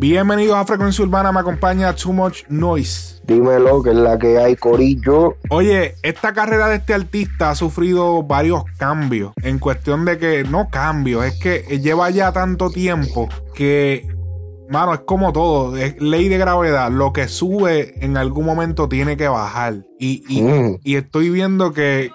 Bienvenidos a Frecuencia Urbana, me acompaña Too Much Noise. Dímelo, que es la que hay, Corillo. Oye, esta carrera de este artista ha sufrido varios cambios. En cuestión de que, no cambios, es que lleva ya tanto tiempo que, mano, es como todo. Es ley de gravedad. Lo que sube en algún momento tiene que bajar. Y, y, Mm. y estoy viendo que,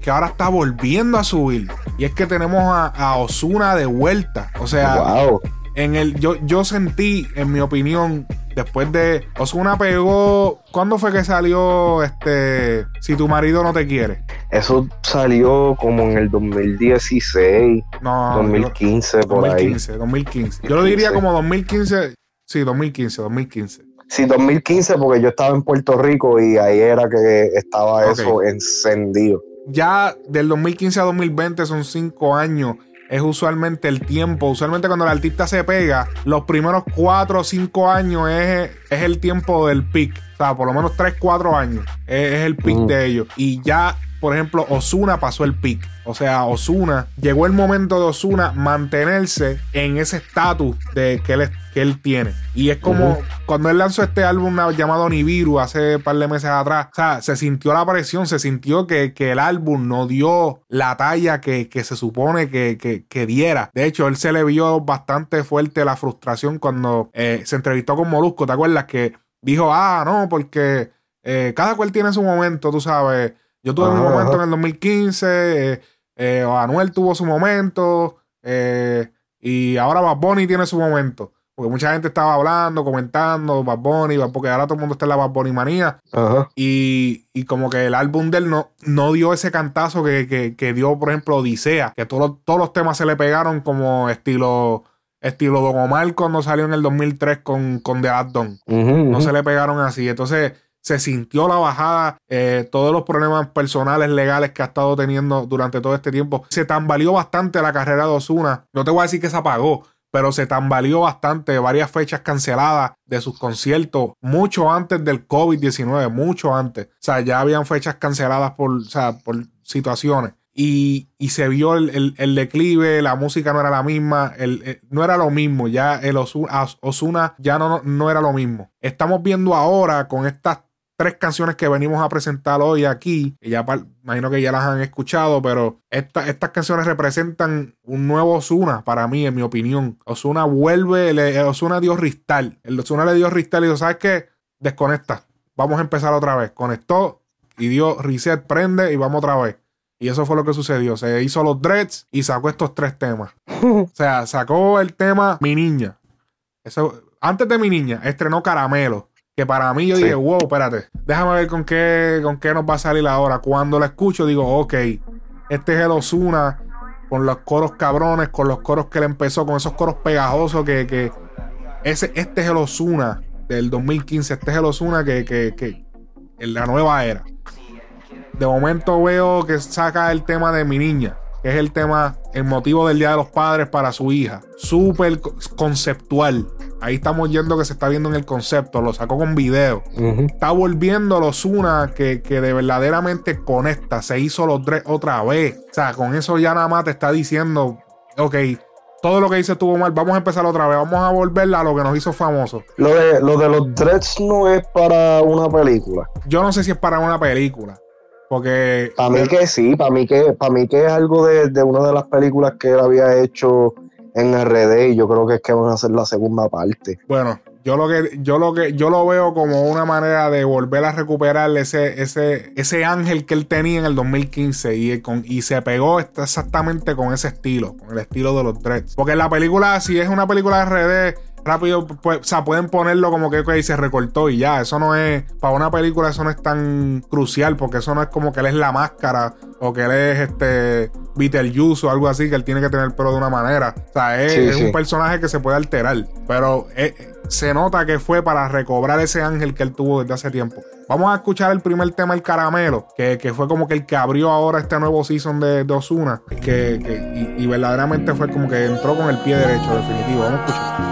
que ahora está volviendo a subir. Y es que tenemos a, a Osuna de vuelta. O sea, Wow. en el yo, yo sentí, en mi opinión, después de Osuna pegó. ¿Cuándo fue que salió este Si tu marido no te quiere? Eso salió como en el 2016, No, 2015, yo- por ahí. 2015, 2015. Yo lo diría 2015. como 2015. Sí, 2015, 2015. Sí, 2015 porque yo estaba en Puerto Rico y ahí era que estaba eso encendido. Ya del 2015 a 2020 son cinco años. Es usualmente el tiempo. Usualmente cuando el artista se pega, los primeros cuatro o cinco años es, es el tiempo del pick. O sea, por lo menos tres, cuatro años es, es el pick Mm. de ellos. Y ya, por ejemplo, Osuna pasó el pick. O sea, Osuna, llegó el momento de Osuna mantenerse en ese estatus de que él, que él tiene. Y es como cuando él lanzó este álbum llamado Nibiru hace un par de meses atrás, o sea, se sintió la presión, se sintió que, que el álbum no dio la talla que, que se supone que, que- que diera. De hecho, él se le vio bastante fuerte la frustración cuando eh, se entrevistó con Molusco, ¿te acuerdas? Que dijo, ah, no, porque eh, cada cual tiene su momento, tú sabes. Yo tuve mi Ajá, momento ajá. en el 2015, eh, eh, Anuel tuvo su momento, eh, y ahora Bad Bunny tiene su momento. Porque mucha gente estaba hablando, comentando, Bad Bunny, porque ahora todo el mundo está en la Bad Bunny manía. Ajá. Y, y como que el álbum de él no, no dio ese cantazo que, que- que dio, por ejemplo, Odisea. Que todos, los- todos los temas se le pegaron como estilo, estilo Don Omar cuando salió en el 2003 con, con The Addon. Ujú, No se le pegaron así. Entonces se sintió la bajada, eh, todos los problemas personales, legales que ha estado teniendo durante todo este tiempo. Se tambaleó bastante la carrera de Osuna. No te voy a decir que se apagó, pero se tambaleó bastante. Varias fechas canceladas de sus conciertos, mucho antes del COVID-19, mucho antes. O sea, ya habían fechas canceladas por, o sea, por situaciones. Y, y se vio el, el- declive, la música no era la misma, el- el- no era lo mismo, ya el Osuna ya no, no era lo mismo. Estamos viendo ahora con estas tres canciones que venimos a presentar hoy aquí, que ya imagino que ya las han escuchado, pero esta- estas canciones representan un nuevo Osuna para mí, en mi opinión. Osuna vuelve, le, Osuna dio ristal. El Osuna le dio ristal y dijo, ¿sabes qué? Desconecta. Vamos a empezar otra vez. Conectó y dio reset, prende y vamos otra vez. Y eso fue lo que sucedió. Se hizo los dreads y sacó estos tres temas. O sea, sacó el tema Mi Niña. Eso, antes de Mi Niña, estrenó Caramelo. Que para mí yo Sí. dije, wow, espérate. Déjame ver con qué, con qué nos va a salir ahora. Cuando la escucho, digo, ok, este es el Osuna con los coros cabrones, con los coros que él empezó, con esos coros pegajosos que, que ese, este es el Osuna del 2015. Este es el Osuna que, que, que en la nueva era. De momento veo que saca el tema de mi niña, que es el tema, el motivo del Día de los Padres para su hija. Súper co- conceptual. Ahí estamos yendo que se está viendo en el concepto. Lo sacó con video. Está volviendo los una que, que de verdaderamente conecta. Se hizo los tres otra vez. O sea, con eso ya nada más te está diciendo, ok, todo lo que hice estuvo mal. Vamos a empezar otra vez. Vamos a volverla a lo que nos hizo famosos. Lo de, lo de los dreads no es para una película. Yo no sé si es para una película. Porque. Para mí que sí, para mí que, para mí que es algo de, de una de las películas que él había hecho en RD y yo creo que es que van a hacer la segunda parte. Bueno, yo lo que, yo lo que, yo lo veo como una manera de volver a recuperar ese, ese, ese ángel que él tenía en el 2015 y, con, y se pegó exactamente con ese estilo, con el estilo de los dreads. Porque la película, si es una película de RD, rápido, pues, o sea, pueden ponerlo como que ok, se recortó y ya. Eso no es, para una película eso no es tan crucial, porque eso no es como que él es la máscara o que él es este Beetlejuice o algo así, que él tiene que tener el pelo de una manera. O sea, es, Sí, es sí. un personaje que se puede alterar, pero eh, se nota que fue para recobrar ese ángel que él tuvo desde hace tiempo. Vamos a escuchar el primer tema, el caramelo, que, que fue como que el que abrió ahora este nuevo season de, de Osuna, que, que- y, y verdaderamente fue como que entró con el pie derecho, definitivo. Vamos a escuchar.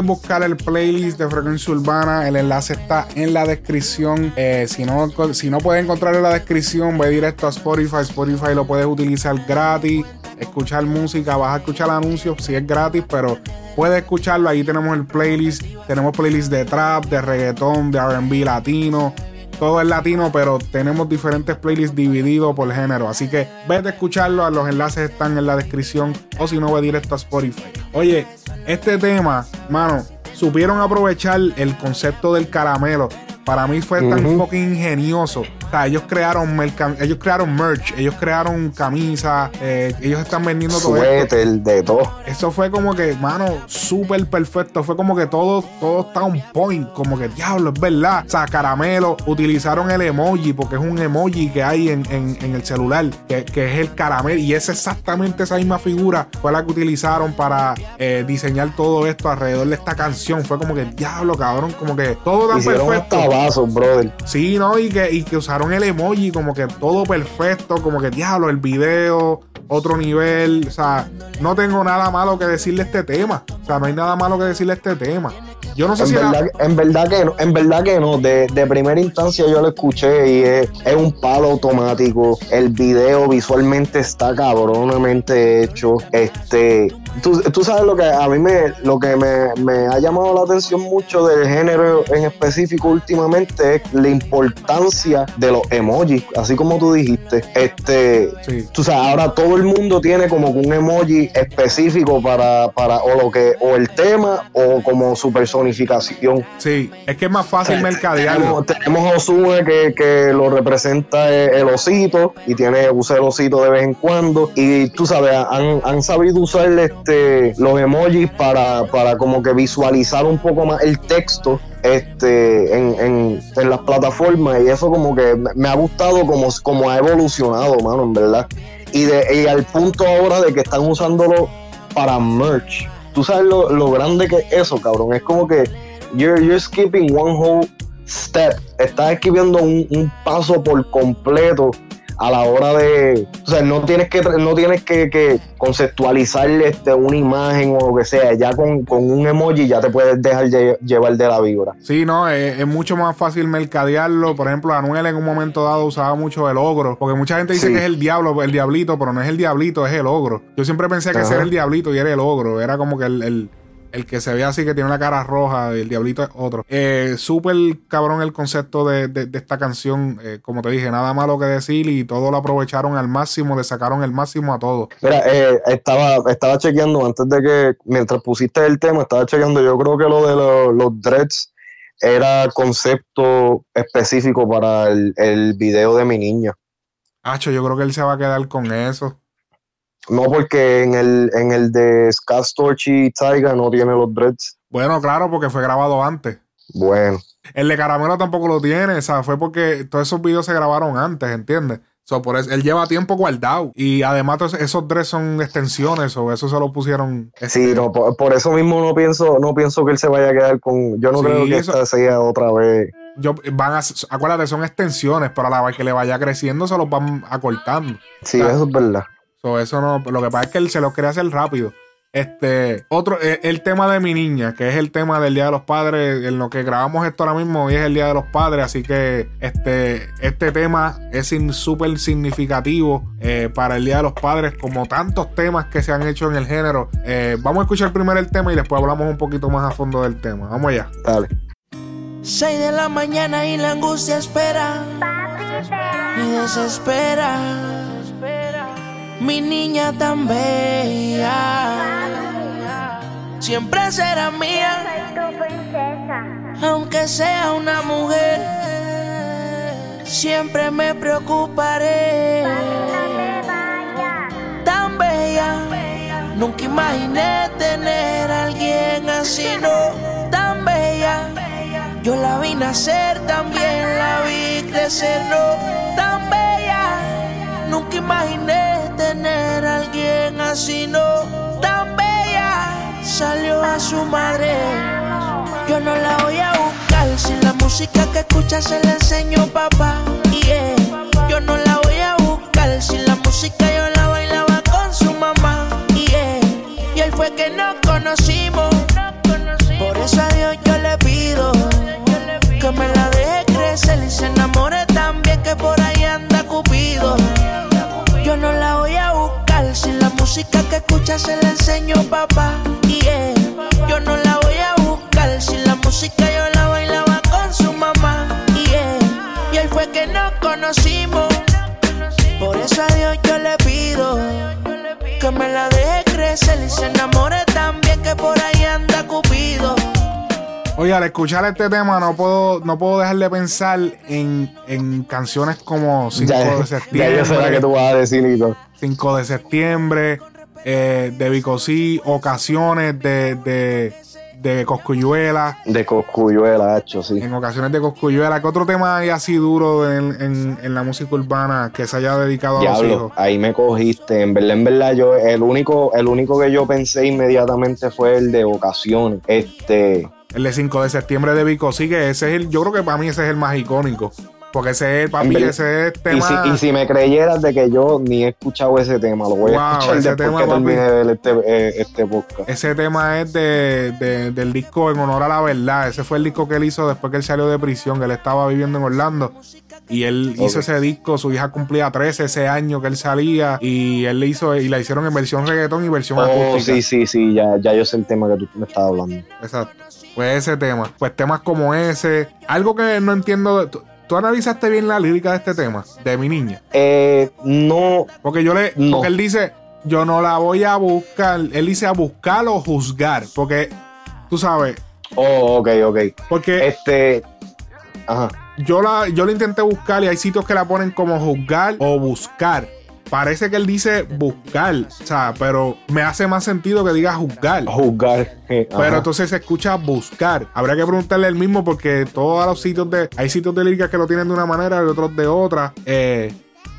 Buscar el playlist de Frecuencia Urbana. El enlace está en la descripción. Eh, si, no, si no puedes encontrarlo en la descripción, ve directo a Spotify. Spotify lo puedes utilizar gratis. Escuchar música, vas a escuchar anuncios si es gratis, pero puedes escucharlo. Ahí tenemos el playlist. Tenemos playlist de trap, de reggaetón, de RB latino. Todo es latino, pero tenemos diferentes playlists divididos por género. Así que vete a escucharlo. Los enlaces están en la descripción. O si no, ve directo a Spotify. Oye, este tema, mano, supieron aprovechar el concepto del caramelo. Para mí fue tan fucking ingenioso. Sea, ellos crearon, ellos crearon merch, ellos crearon camisas, eh, ellos están vendiendo todo esto. Suéter, de todo. Eso fue como que, mano, súper perfecto. Fue como que todo, todo está on point. Como que, diablo, es verdad. O sea, caramelo. Utilizaron el emoji porque es un emoji que hay en, en- en el celular, que, que es el caramelo. Y es exactamente esa misma figura. Fue la que utilizaron para eh, diseñar todo esto alrededor de esta canción. Fue como que, diablo, cabrón. Como que todo tan Hicieron perfecto. hasta vasos, brother. Sí, ¿no? Y que, y que usaron el emoji, como que todo perfecto, como que diablo, el video, otro nivel. O sea, no tengo nada malo que decirle este tema. O sea, no hay nada malo que decirle a este tema. Yo no sé En si era- en verdad que no, en verdad que no. De, de primera instancia yo lo escuché y es, es un palo automático. El video visualmente está cabronamente hecho. Este, tú, tú sabes lo que a mí me, lo que me, me ha llamado la atención mucho del género en específico últimamente es la importancia de los emojis, así como tú dijiste. Este, Sí. tú sabes, ahora todo el mundo tiene como un emoji específico para, para o lo que, o el tema, o como su personificación. Sí, es que es más fácil mercadearlo. Tenemos, tenemos a Ozuna que, que lo representa el, el osito y tiene usa el osito de vez en cuando. Y tú sabes, han, han sabido usar este, los emojis para, para como que visualizar un poco más el texto este en, en, las plataformas y eso como que me, ha gustado como, como ha evolucionado, mano, en verdad. Y, de, y al punto ahora de que están usándolo para merch. Tú sabes lo, lo grande que es eso, cabrón. Es como que you're, you're skipping one whole step. Estás escribiendo un, un paso por completo a la hora de. O sea, no tienes que, no tienes que, que conceptualizar este, una imagen o lo que sea. Ya con, con un emoji ya te puedes dejar lle- llevar de la vibra. Sí, no, es, es mucho más fácil mercadearlo. Por ejemplo, Anuel en un momento dado usaba mucho el ogro. Porque mucha gente dice Sí. que es el diablo, el diablito, pero no es el diablito, es el ogro. Yo siempre pensé que ese Ajá. era el diablito y era el ogro. Era como que el, el- el que se ve así, que tiene la cara roja, el diablito es otro. Eh, Súper cabrón el concepto de, de- de esta canción. Eh, como te dije, nada malo que decir y todo lo aprovecharon al máximo, le sacaron el máximo a todo. Mira, eh, estaba, estaba chequeando antes de que, mientras pusiste el tema, estaba chequeando. Yo creo que lo de lo- los dreads era concepto específico para el, el video de mi niña. Hacho, yo creo que él se va a quedar con eso. No porque en el, en el de Scott Storch y Taiga no tiene los dreads. Bueno, claro, porque fue grabado antes. Bueno, El de Caramelo tampoco lo tiene, o sea, fue porque todos esos videos se grabaron antes, ¿entiendes? So, por eso, él lleva tiempo guardado. Y además, todos esos tres son extensiones, o eso se lo pusieron. sí, este, no, por, por eso mismo no pienso, no pienso que él se vaya a quedar con. Yo no Sí, creo que eso- esta sea otra vez. yo, van a, acuérdate, son extensiones, pero a la vez que le vaya creciendo, se los van acortando. Sí, eso es verdad. So, eso no, lo que pasa es que él se lo quiere hacer rápido. Este, otro, eh, el tema de mi niña, que es el tema del Día de los Padres, en lo que grabamos esto ahora mismo, hoy es el Día de los Padres, así que este, este tema es súper significativo eh, para el Día de los Padres, como tantos temas que se han hecho en el género. Eh, vamos a escuchar primero el tema y después hablamos un poquito más a fondo del tema. Vamos allá. Dale. 6 de la mañana y la angustia espera. Me desespera. Mi niña tan bella. Siempre será mía. Aunque sea una mujer. siempre me preocuparé. Tan bella, nunca imaginé tener a alguien así, no. Tan bella, yo la vi nacer, también la vi crecer, no. Tan bella, nunca imaginé tener a alguien así, no. Tan bella, salió a su madre. Yo no la voy a buscar si la música que escucha se la enseño papá. Yeah. Yo no la voy a buscar si la música yo la bailaba con su mamá. Yeah. Y él fue que nos conocimos. Escucha se la enseño papá. Yeah. Yo no la voy a buscar si la música yo la bailaba con su mamá. Yeah. Y ahí fue que nos conocimos. Por eso a Dios yo le pido que me la deje crecer y se enamore también que por ahí anda Cupido. Oye, al escuchar este tema no puedo, no puedo dejar de pensar en, en canciones como 5 Ya, de ya yo septiembre. sé la que tú vas a decir, Lito. 5 de septiembre, eh, de Bicosí, ocasiones de, de, de Coscuyuela, De Coscuyuela, hacho, sí. en ocasiones de Coscuyuela. ¿Qué otro tema hay así duro en, en- en la música urbana que se haya dedicado a los hijos? ahí me cogiste. En verdad, en verdad, yo, el único, el único que yo pensé inmediatamente fue el de ocasiones. Este, El de 5 de septiembre de Bicosí, que ese es el, yo creo que para mí ese es el más icónico. Porque ese es, papi, ese es y tema. si, y si me creyeras de que yo ni he escuchado ese tema, lo voy Wow, a escuchar ese después tema, que termine de ver este, eh, este podcast. Ese tema es de, de- del disco En Honor a la Verdad. Ese fue el disco que él hizo después que él salió de prisión, que él estaba viviendo en Orlando. Y él hizo ese disco, su hija cumplía 13 ese año que él salía. Y él le hizo, y la hicieron en versión reggaetón y versión Oh, acústica. sí, sí, sí, ya, ya yo sé el tema que tú me estás hablando. Exacto. Pues ese tema. Pues temas como ese. Algo que no entiendo. ¿Tú, tú analizaste bien la lírica de este tema? De mi niña. Eh, no, Porque yo le. No. Porque él dice. Yo no la voy a buscar. Él dice a buscar o juzgar. Porque. Tú sabes. oh, ok, ok. Porque. Este, ajá. Yo la, yo la intenté buscar y hay sitios que la ponen como juzgar o buscar. Parece que él dice buscar, o sea, pero me hace más sentido que diga juzgar. Juzgar. eh, Pero entonces se escucha buscar. Habría que preguntarle el mismo porque todos los sitios de. Hay sitios de lírica que lo tienen de una manera y otros de otra. Eh,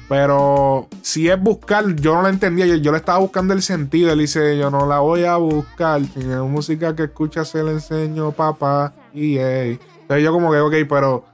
pero si es buscar, yo no la entendía. Yo, yo le estaba buscando el sentido. Él dice: Yo no la voy a buscar. Si es música que escucha, se la enseño, papá. Y ey. Entonces yo, como que, ok, pero.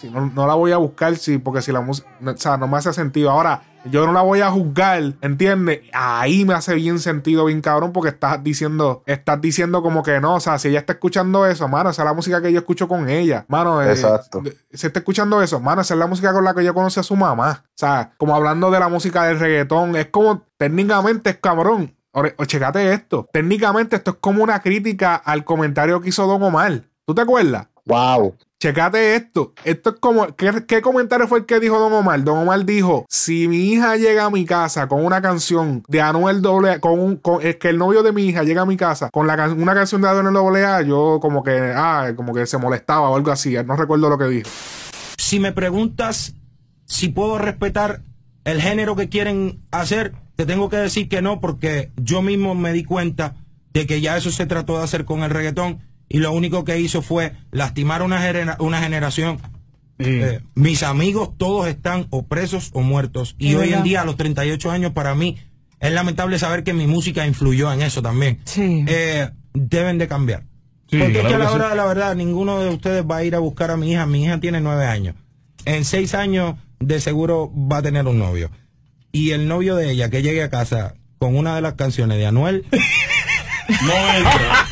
Si no, no la voy a buscar, sí, porque si la música. O sea, no me hace sentido. Ahora, yo no la voy a juzgar, ¿entiendes? Ahí me hace bien sentido, bien cabrón, porque estás diciendo, estás diciendo como que no. O sea, si ella está escuchando eso, mano, esa es la música que yo escucho con ella. Mano, eh, Exacto. si está escuchando eso, mano, esa es la música con la que yo conocí a su mamá. O sea, como hablando de la música del reggaetón, es como, técnicamente es cabrón. O checate esto. Técnicamente esto es como una crítica al comentario que hizo Don Omar. ¿Tú te acuerdas? Wow. Checate esto. Esto es como. ¿qué, qué comentario fue el que dijo Don Omar? Don Omar dijo: Si mi hija llega a mi casa con una canción de Anuel doble con un. Con, es que el novio de mi hija llega a mi casa con la, una canción de Anuel doble A, yo como que. Ah, como que se molestaba o algo así. No recuerdo lo que dijo. Si me preguntas si puedo respetar el género que quieren hacer, te tengo que decir que no, porque yo mismo me di cuenta de que ya eso se trató de hacer con el reggaetón y lo único que hizo fue lastimar una, genera- una generación. Eh, mis amigos todos están o presos o muertos. Y hoy en día, a los 38 años, para mí es lamentable saber que mi música influyó en eso también. Sí. Eh, deben de cambiar. Sí, Porque es que a la hora sí. de la verdad, ninguno de ustedes va a ir a buscar a mi hija. Mi hija tiene nueve años. En seis años, de seguro va a tener un novio. Y el novio de ella que llegue a casa con una de las canciones de Anuel, No entra.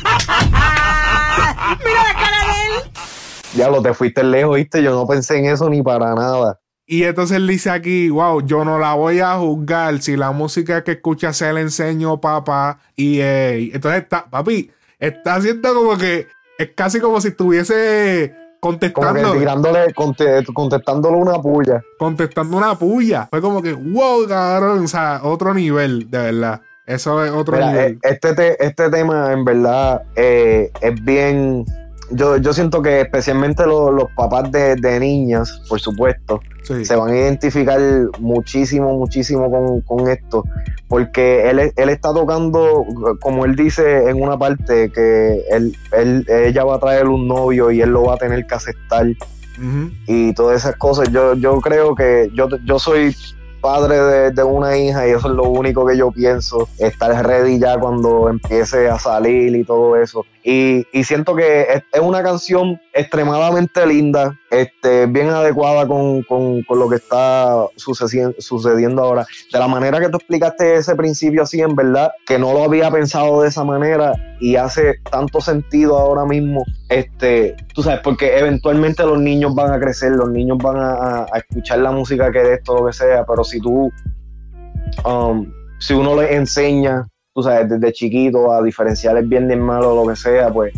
Ya lo te fuiste lejos, viste. Yo no pensé en eso ni para nada. Y entonces él dice aquí, wow, yo no la voy a juzgar si la música que escucha se la enseño, papá. Y eh, entonces está, papi, está haciendo como que es casi como si estuviese Como que contestando, tirándole, conte- contestándole una puya. contestando una puya. Fue como que, wow, cabrón, o sea, otro nivel, de verdad. Eso es otro Mira, nivel. eh, este, te- este tema en verdad eh, es bien yo, yo siento que especialmente lo- los papás de, de niñas, por supuesto, Sí. se van a identificar muchísimo, muchísimo con, con esto, porque él, él está tocando, como él dice en una parte, que él, él, ella va a traer un novio y él lo va a tener que aceptar y todas esas cosas. Yo, yo creo que yo, yo soy padre de, de una hija y eso es lo único que yo pienso, estar ready ya cuando empiece a salir y todo eso. Y, siento que es, una canción extremadamente linda, este, bien adecuada con, con- con lo que está sucediendo, ahora. De la manera que tú explicaste ese principio así, en verdad, que no lo había pensado de esa manera y hace tanto sentido ahora mismo, este, tú sabes, porque eventualmente los niños van a crecer, los niños van a, a- a escuchar la música que de esto, lo que sea, pero si tú, um, si uno les enseña, tú sabes, desde chiquito a diferenciar el bien del malo o lo que sea, pues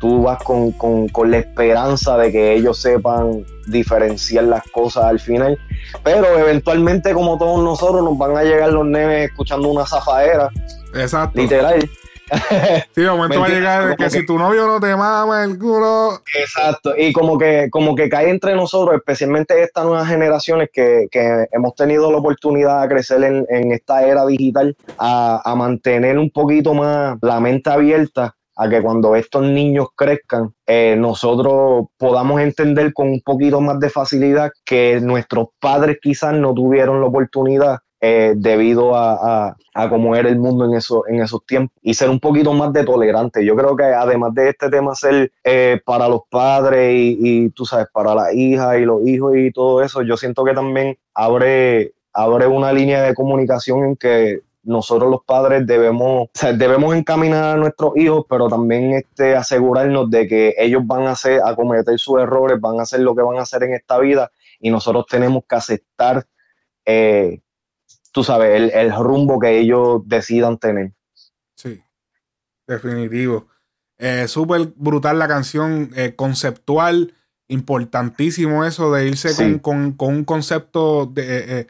tú vas con, con- con la esperanza de que ellos sepan diferenciar las cosas al final. Pero eventualmente, como todos nosotros, nos van a llegar los nenes escuchando una zafaera, Exacto. literal. Sí, de momento ¿Me va a llegar que- si tu novio no te mama el culo. Exacto, y como que, como que cae entre nosotros, especialmente estas nuevas generaciones que, que hemos tenido la oportunidad de crecer en, en esta era digital, a, a mantener un poquito más la mente abierta a que cuando estos niños crezcan, eh, nosotros podamos entender con un poquito más de facilidad que nuestros padres quizás no tuvieron la oportunidad eh, debido a, a, cómo era el mundo en, eso, en esos tiempos y ser un poquito más de tolerante. Yo creo que además de este tema ser eh, para los padres y, y, tú sabes, para las hijas y los hijos y todo eso, yo siento que también abre, abre una línea de comunicación en que nosotros los padres debemos, debemos encaminar a nuestros hijos, pero también este, asegurarnos de que ellos van a hacer, a cometer sus errores, van a hacer lo que van a hacer en esta vida y nosotros tenemos que aceptar eh, tú sabes, el, el rumbo que ellos decidan tener. Sí, definitivo. Eh, Súper brutal la canción, eh, conceptual, importantísimo eso de irse Sí. con, con- con un concepto de, eh, eh,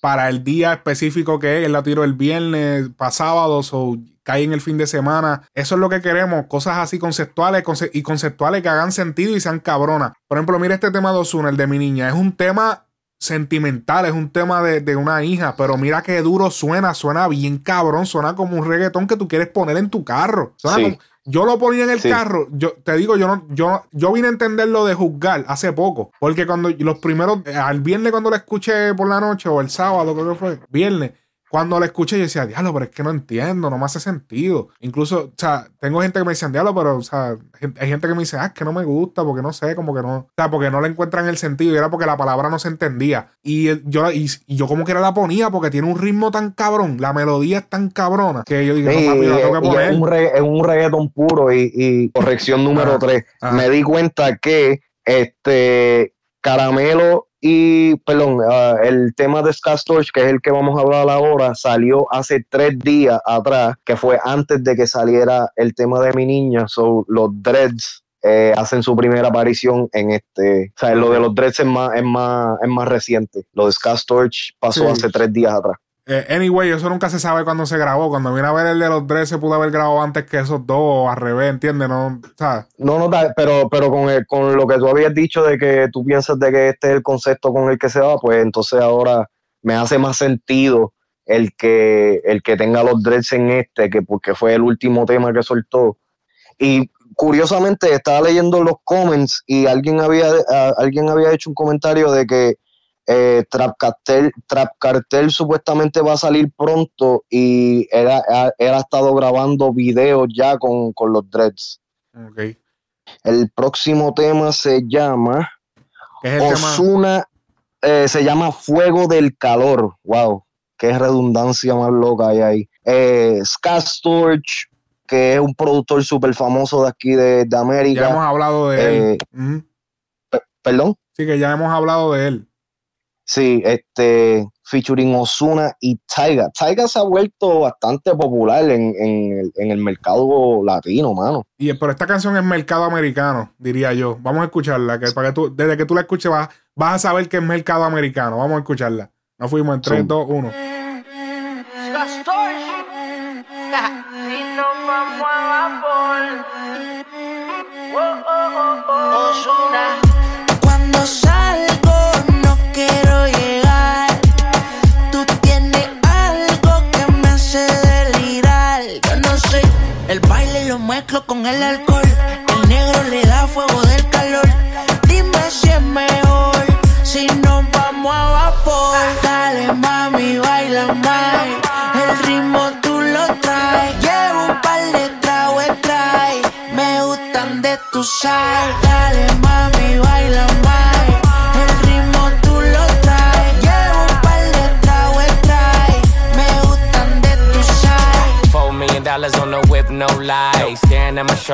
para el día específico que es. Él la tiró el viernes, para sábado, o cae en el fin de semana. Eso es lo que queremos, cosas así conceptuales conce- y conceptuales que hagan sentido y sean cabronas. Por ejemplo, mira este tema de Ozuna, el de mi niña. Es un tema sentimental, es un tema de, de una hija, pero mira qué duro suena, suena bien cabrón, suena como un reggaetón que tú quieres poner en tu carro. Suena Sí. como- yo lo ponía en el Sí. carro, yo te digo, yo no, yo, yo vine a entender lo de juzgar hace poco, porque cuando los primeros, eh, al viernes cuando lo escuché por la noche, o el sábado, creo que fue, viernes, cuando lo escuché yo decía, diablo, pero es que no entiendo, no me hace sentido. Incluso, o sea, tengo gente que me dice, diablo, pero, o sea, hay gente que me dice, ah, es que no me gusta, porque no sé, como que no, o sea, porque no le encuentran el sentido, y era porque la palabra no se entendía. Y eh, yo, y, y yo como que la ponía, porque tiene un ritmo tan cabrón, la melodía es tan cabrona, que yo digo, Sí, no, papi, la tengo que poner. es, un re- es un reggaetón puro y, y corrección número Ah, 3. ah. Me di cuenta que este Caramelo y, perdón, ah, el tema de Scott Storch, que es el que vamos a hablar ahora, salió hace tres días atrás, que fue antes de que saliera el tema de mi niña. So, los Dreads eh, hacen su primera aparición en este. O sea, lo de los Dreads es más, es más, es más reciente. Lo de Scott Storch pasó Sí. hace tres días atrás. Eh, anyway, eso nunca se sabe cuándo se grabó. Cuando vine a ver el de los tres, se pudo haber grabado antes que esos dos, o al revés, ¿entiendes? No, sea, No, no, pero, pero con, el- con lo que tú habías dicho de que tú piensas de que este es el concepto con el que se va, pues entonces ahora me hace más sentido el que, el que tenga los dreads en este, que porque fue el último tema que soltó. Y curiosamente estaba leyendo los comments y alguien había, a- alguien había hecho un comentario de que eh, Trap, Cartel, Trap Cartel supuestamente va a salir pronto y él ha, ha- él ha estado grabando videos ya con, con los dreads. ok. El próximo tema se llama. Osuna, eh, se llama Fuego del Calor. Wow, qué redundancia más loca hay ahí. Eh, Scott Storch, que es un productor súper famoso de aquí de, de Ya hemos América. hablado de Eh, él. Perdón. Sí, que ya hemos hablado de él. Sí, este, featuring Osuna y Taiga. Taiga se ha vuelto bastante popular en, en el, en el mercado latino, mano. Y, pero esta canción es mercado americano, diría yo. Vamos a escucharla. Que para que tú, desde que tú la escuches vas, vas a saber que es mercado americano. Vamos a escucharla. Nos fuimos en 3, Sí. 2, 1.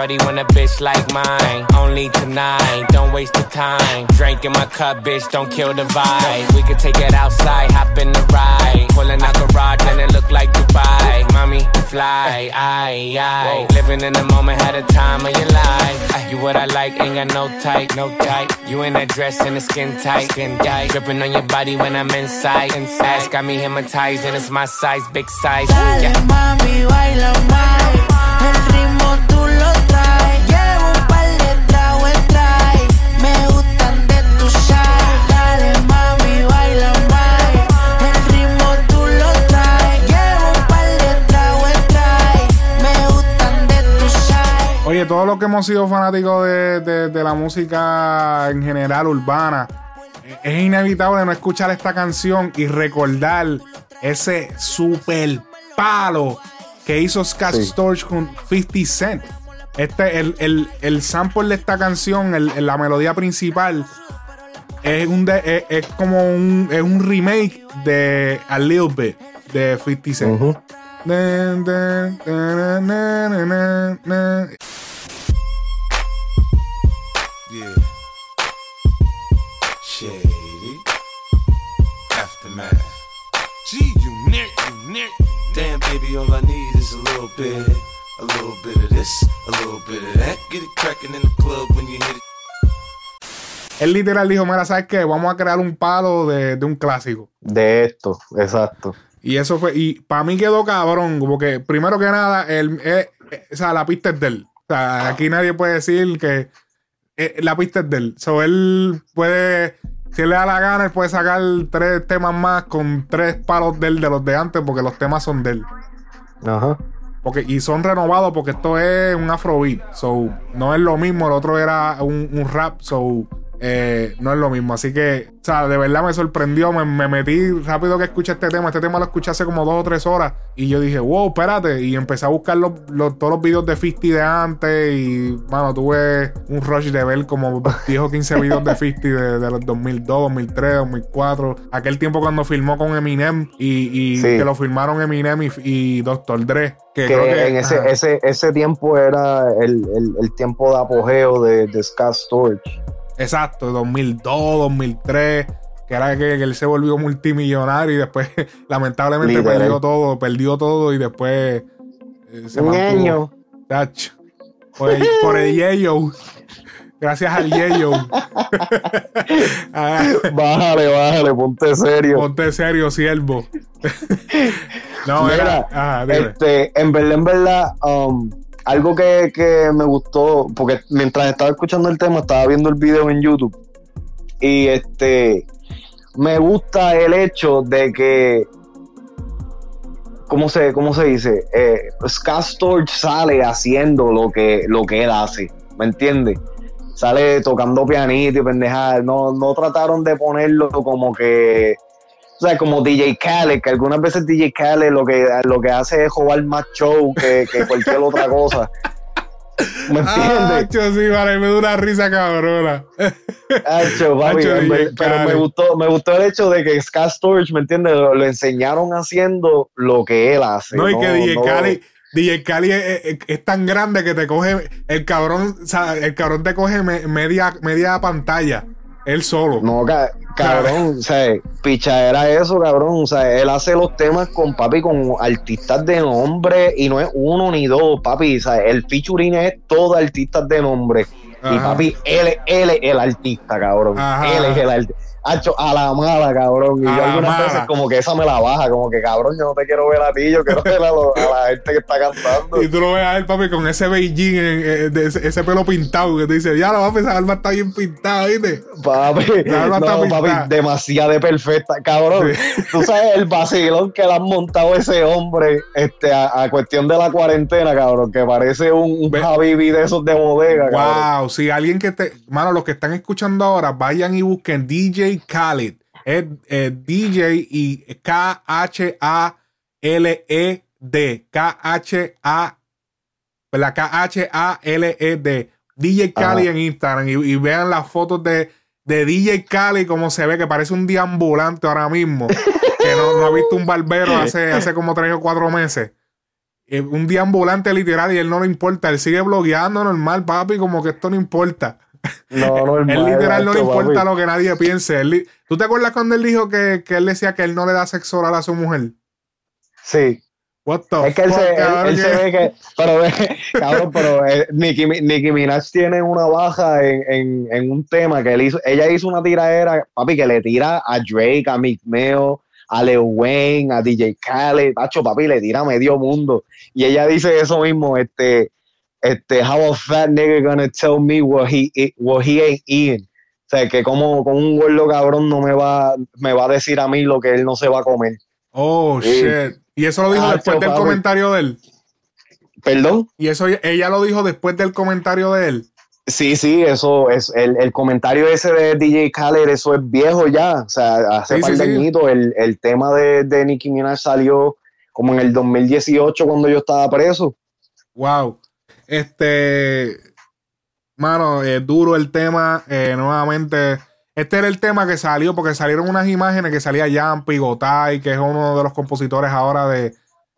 Shorty when a bitch like mine. Only tonight, don't waste the time. Drink in my cup, bitch, don't kill the vibe. We could take it outside, hop in the ride. Pulling out garage and it look like Dubai. Mommy, fly, aye, aye. Living in the moment, had a time of your life. Ah, you what I like, ain't got no type, no type. You in that dress and the skin tight, skin tight. Dripping on your body when I'm inside. Inside, got me hypnotized and it's my size, big size. Dale Yeah. mami, baila más. Oye, todos los que hemos sido fanáticos de, de- de la música en general urbana, es inevitable no escuchar esta canción y recordar ese super palo que hizo Scott Sí. Storch con 50 Cent. Este, el, el, el sample de esta canción, el- la melodía principal, es, un de- es, es como un, es un remake de A Little Bit de 50 Cent. Baby, all I need is a little bit. A little bit of this, a little bit of that. Get it cracking in the club when you hit it. Él literal dijo, mira, ¿sabes qué? Vamos a crear un palo de, de un clásico. De esto, exacto. Y eso fue, y para mí quedó cabrón, porque primero que nada, el, eh, eh, o sea, la pista es de él. O sea, aquí nadie puede decir que eh, la pista es de él. So, él puede, si él le da la gana, él puede sacar tres temas más con tres palos de él de los de antes, porque los temas son de él. Ajá. Porque, y son renovados porque esto es un afrobeat. So, no es lo mismo. El otro era un, un rap. So, eh, no es lo mismo. Así que, o sea, de verdad me sorprendió. Me, me metí rápido que escuché este tema. Este tema lo escuché hace como dos o tres horas. Y yo dije, wow, espérate. Y empecé a buscar los, los- todos los videos de 50 de antes. Y, mano, tuve un rush de ver como 10 o 15 videos de 50 de, de los 2002, 2003, 2004. Aquel tiempo cuando filmó con Eminem. Y, y Sí. que lo filmaron Eminem y, y Dr. Dre. Que, Que, creo que en ese, ese, ese tiempo era el, el, el tiempo de apogeo de, de Scott Storch. Exacto, 2002, 2003, que era que, que él se volvió multimillonario y después lamentablemente perdió todo, perdió todo y después eh, se Un mantuvo. año. Tacho. Por el, por el Yeyo. Gracias al Yeyo. Ah, Bájale, bájale, ponte serio. ponte serio, siervo. no, Mira, era. Ajá. Este, en verdad, en verdad, um, algo que, que me gustó, porque mientras estaba escuchando el tema, estaba viendo el video en YouTube. Y este, me gusta el hecho de que, ¿cómo se, cómo se dice? Eh, Storch sale haciendo lo que, lo que él hace, ¿me entiendes? Sale tocando pianito y pendejadas. No, no trataron de ponerlo como que o sea, como DJ Khaled, que algunas veces DJ Khaled lo que, lo que hace es jugar más show que, que cualquier otra cosa. ¿Me Ah, entiendes? cho, sí, vale, me da una risa cabrona. Hacho, papi, DJ pero me Khaled. gustó, me gustó el hecho de que Scott Storage, ¿me entiendes? Lo, lo enseñaron haciendo lo que él hace. No, y que DJ no- Cali, DJ Cali es, es- es tan grande que te coge, el cabrón, o sea, el cabrón te coge me- media, media pantalla, él solo. No, ca- cabrón, o sea, picha era eso, cabrón. O sea, él hace los temas con papi, con artistas de nombre, y no es uno ni dos, papi. O sea, el featuring es todo artistas de nombre. Y papi, él, él es el artista, cabrón. Ajá. Él es el artista. Hacho, a la mala, cabrón. Y A yo la algunas mala. veces como que esa me la baja, como que cabrón, yo no te quiero ver a ti, yo quiero ver a, lo- a la gente que está cantando. Y tú lo ves a él, papi, con ese Beijing, en- de ese, ese pelo pintado, que te dice, ya, no, papi, esa alma está bien pintada, ¿viste? Papi, La está no, pintada. papi, demasiado de perfecta. Cabrón, tú sabes el vacilón que le han montado ese hombre este, a, a cuestión de la cuarentena, cabrón, que parece un, un Habibi de esos de bodega, cabrón. Wow, si alguien que te. Mano, los que están escuchando ahora, vayan y busquen DJ Khaled. Es eh, DJ y K-H-A-L-E-D. K-H-A. La K-H-A-L-E-D. DJ Khaled Ajá. en Instagram. Y, y vean las fotos de, de DJ Khaled, como se ve, que parece un deambulante ahora mismo. que no, no ha visto un barbero hace, hace como tres o cuatro meses. Eh, un deambulante literal y él no le importa. Él sigue blogueando normal, papi, como que esto no importa. No, no, Él literal no le importa lo que nadie piense. Él ¿Tú te acuerdas cuando él dijo que, que él decía que él no le da sexo oral a su mujer? Sí. What the Es que él, fuck, se, él- cabrón, él se ve que. Pero, ve, cabrón, pero eh, Nicki, Mi- Nicki Minaj tiene una baja en, en, en un tema que él hizo. Ella hizo una tiradera, papi, que le tira a Drake, a Meek Mill, a Lil Wayne, a DJ Khaled. Pacho, papi, le tira a medio mundo. Y ella dice eso mismo, este. Este, how a fat nigga gonna tell me what he, what he ain't eating. O sea, que como, como un gordo cabrón no me va, me va a decir a mí lo que él no se va a comer. Oh, Sí. shit. Y eso lo dijo Ah, después del comentario de él. ¿Perdón? Y eso ella lo dijo después del comentario de él. Sí, sí, eso es el, el comentario ese de DJ Khaled, eso es viejo ya. O sea, hace Sí, par sí, de sí. el, el tema de, de Nicki Minaj salió como en el 2018 cuando yo estaba preso. Wow. Este. Mano, eh, duro el tema. eh, nuevamente. Este era el tema que salió porque salieron unas imágenes que salía Yampi, Gotay, que es uno de los compositores ahora de,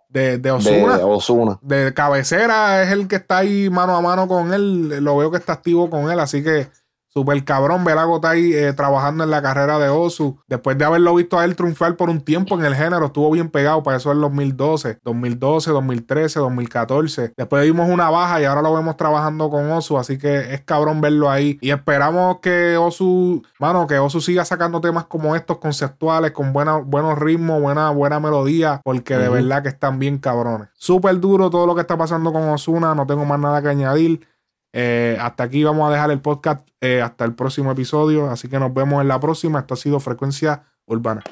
de, de De Ozuna. Ozuna. de cabecera es el que está ahí mano a mano con él. Lo veo que está activo con él, así que super cabrón ver a Gotay eh, trabajando en la carrera de Osu. Después de haberlo visto a él triunfar por un tiempo en el género, estuvo bien pegado para eso en 2012, 2012, 2013, 2014. Después vimos una baja y ahora lo vemos trabajando con Osu, así que es cabrón verlo ahí. Y esperamos que Osu, mano, que Osu siga sacando temas como estos conceptuales, con buena, buenos ritmos, buena, buena melodía, porque de verdad que están bien cabrones. Súper duro todo lo que está pasando con Osuna, no tengo más nada que añadir. Eh, hasta aquí vamos a dejar el podcast eh, hasta el próximo episodio. Así que nos vemos en la próxima. Esto ha sido Frecuencia Urbana.